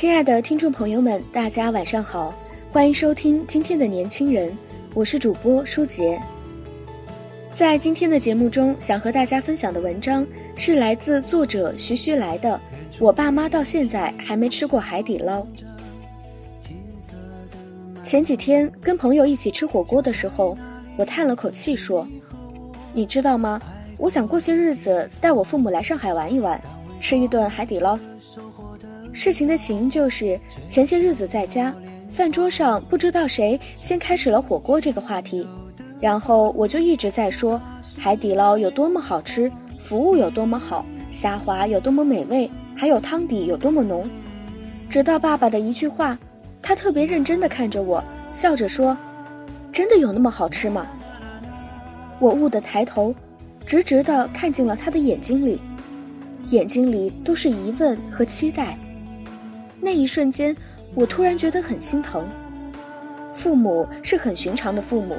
亲爱的听众朋友们，大家晚上好，欢迎收听今天的年轻人，我是主播舒杰。在今天的节目中，想和大家分享的文章是来自作者徐徐来的。我爸妈到现在还没吃过海底捞。前几天跟朋友一起吃火锅的时候，我叹了口气说：“你知道吗？我想过些日子带我父母来上海玩一玩，吃一顿海底捞。”事情的起因就是前些日子在家饭桌上，不知道谁先开始了火锅这个话题，然后我就一直在说海底捞有多么好吃，服务有多么好，虾滑有多么美味，还有汤底有多么浓。直到爸爸的一句话，他特别认真地看着我，笑着说：“真的有那么好吃吗？”我兀地抬头，直直地看进了他的眼睛里，眼睛里都是疑问和期待。那一瞬间，我突然觉得很心疼。父母是很寻常的父母，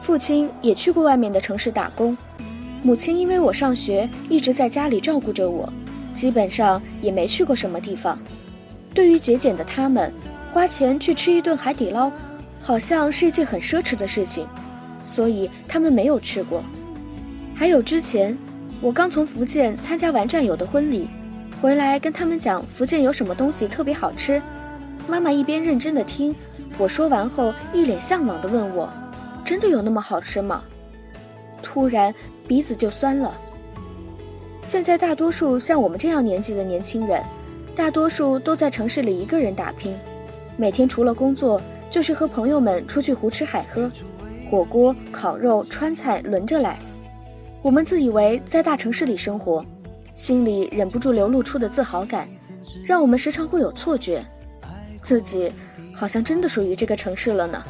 父亲也去过外面的城市打工，母亲因为我上学一直在家里照顾着我，基本上也没去过什么地方。对于节俭的他们，花钱去吃一顿海底捞，好像是一件很奢侈的事情，所以他们没有吃过。还有之前，我刚从福建参加完战友的婚礼。回来跟他们讲福建有什么东西特别好吃，妈妈一边认真的听我说完后，一脸向往的问我：“真的有那么好吃吗？”突然鼻子就酸了。现在大多数像我们这样年纪的年轻人，大多数都在城市里一个人打拼，每天除了工作就是和朋友们出去胡吃海喝，火锅、烤肉、川菜轮着来。我们自以为在大城市里生活。心里忍不住流露出的自豪感，让我们时常会有错觉，自己好像真的属于这个城市了呢。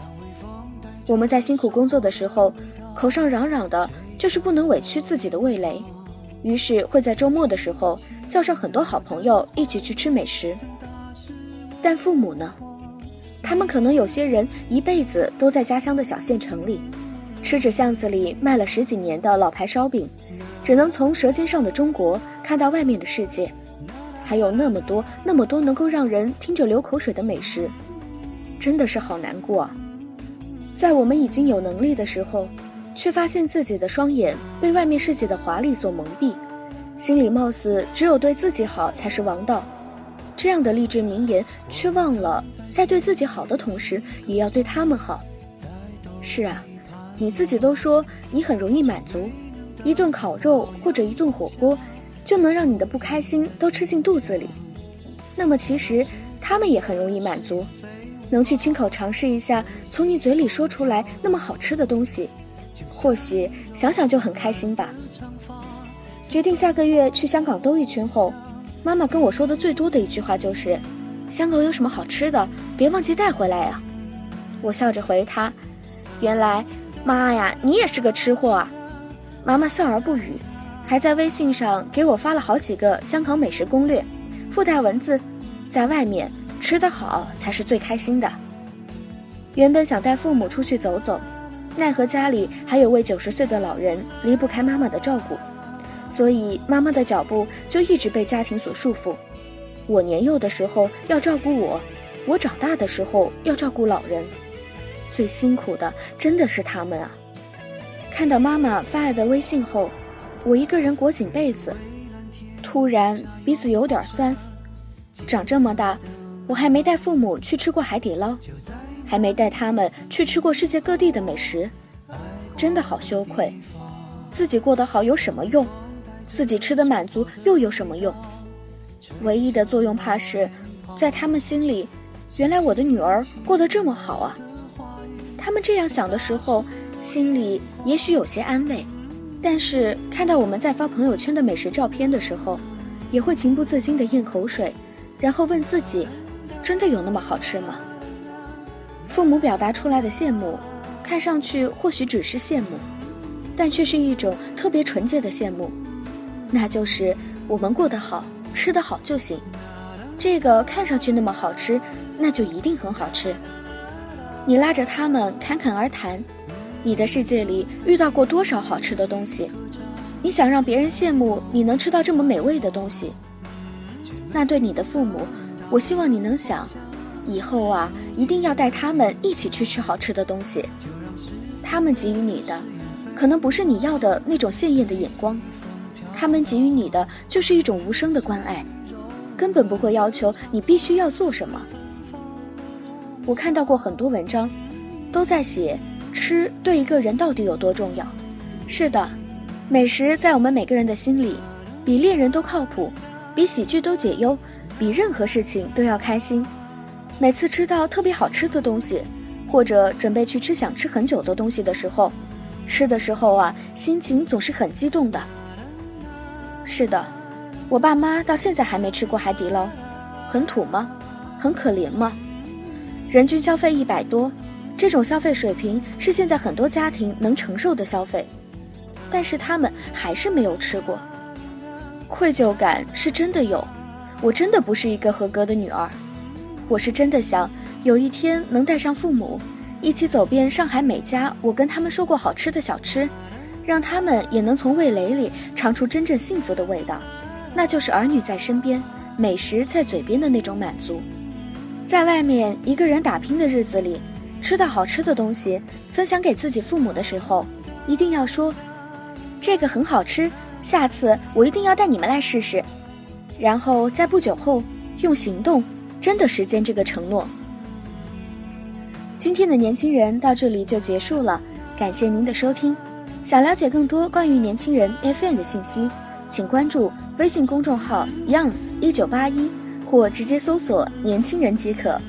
我们在辛苦工作的时候，口上嚷嚷的就是不能委屈自己的味蕾，于是会在周末的时候叫上很多好朋友一起去吃美食。但父母呢？他们可能有些人一辈子都在家乡的小县城里，吃着巷子里卖了十几年的老牌烧饼。只能从舌尖上的中国看到外面的世界，还有那么多那么多能够让人听着流口水的美食，真的是好难过啊！在我们已经有能力的时候，却发现自己的双眼被外面世界的华丽所蒙蔽，心里貌似只有对自己好才是王道。这样的励志名言，却忘了在对自己好的同时，也要对他们好。是啊，你自己都说你很容易满足。一顿烤肉或者一顿火锅，就能让你的不开心都吃进肚子里。那么其实他们也很容易满足，能去亲口尝试一下从你嘴里说出来那么好吃的东西，或许想想就很开心吧。决定下个月去香港兜一圈后，妈妈跟我说的最多的一句话就是：“香港有什么好吃的，别忘记带回来呀。”我笑着回她：“原来妈呀，你也是个吃货啊。”妈妈笑而不语，还在微信上给我发了好几个香港美食攻略，附带文字：“在外面吃得好才是最开心的。”原本想带父母出去走走，奈何家里还有位九十岁的老人，离不开妈妈的照顾，所以妈妈的脚步就一直被家庭所束缚。我年幼的时候要照顾我，我长大的时候要照顾老人，最辛苦的真的是他们啊。看到妈妈发来的微信后，我一个人裹紧被子，突然鼻子有点酸。长这么大，我还没带父母去吃过海底捞，还没带他们去吃过世界各地的美食，真的好羞愧。自己过得好有什么用？自己吃的满足又有什么用？唯一的作用怕是，在他们心里，原来我的女儿过得这么好啊。他们这样想的时候。心里也许有些安慰，但是看到我们在发朋友圈的美食照片的时候，也会情不自禁地咽口水，然后问自己：真的有那么好吃吗？父母表达出来的羡慕，看上去或许只是羡慕，但却是一种特别纯洁的羡慕，那就是我们过得好，吃得好就行。这个看上去那么好吃，那就一定很好吃。你拉着他们侃侃而谈，你的世界里遇到过多少好吃的东西？你想让别人羡慕你能吃到这么美味的东西？那对你的父母，我希望你能想，以后啊，一定要带他们一起去吃好吃的东西。他们给予你的，可能不是你要的那种鲜艳的眼光，他们给予你的就是一种无声的关爱。根本不会要求你必须要做什么。我看到过很多文章，都在写吃对一个人到底有多重要。是的，美食在我们每个人的心里，比恋人都靠谱，比喜剧都解忧，比任何事情都要开心。每次吃到特别好吃的东西，或者准备去吃想吃很久的东西的时候，吃的时候啊，心情总是很激动的。是的。我爸妈到现在还没吃过海底捞，很土吗？很可怜吗？人均消费一百多，这种消费水平是现在很多家庭能承受的消费，但是他们还是没有吃过。愧疚感是真的有，我真的不是一个合格的女儿，我是真的想有一天能带上父母，一起走遍上海每家我跟他们说过好吃的小吃，让他们也能从味蕾里尝出真正幸福的味道。那就是儿女在身边，美食在嘴边的那种满足。在外面一个人打拼的日子里，吃到好吃的东西，分享给自己父母的时候，一定要说：“这个很好吃，下次我一定要带你们来试试。”然后在不久后用行动真的实现这个承诺。今天的年轻人到这里就结束了，感谢您的收听。想了解更多关于年轻人 FM 的信息。请关注微信公众号 youngs 一九八一，或直接搜索“年轻人”即可。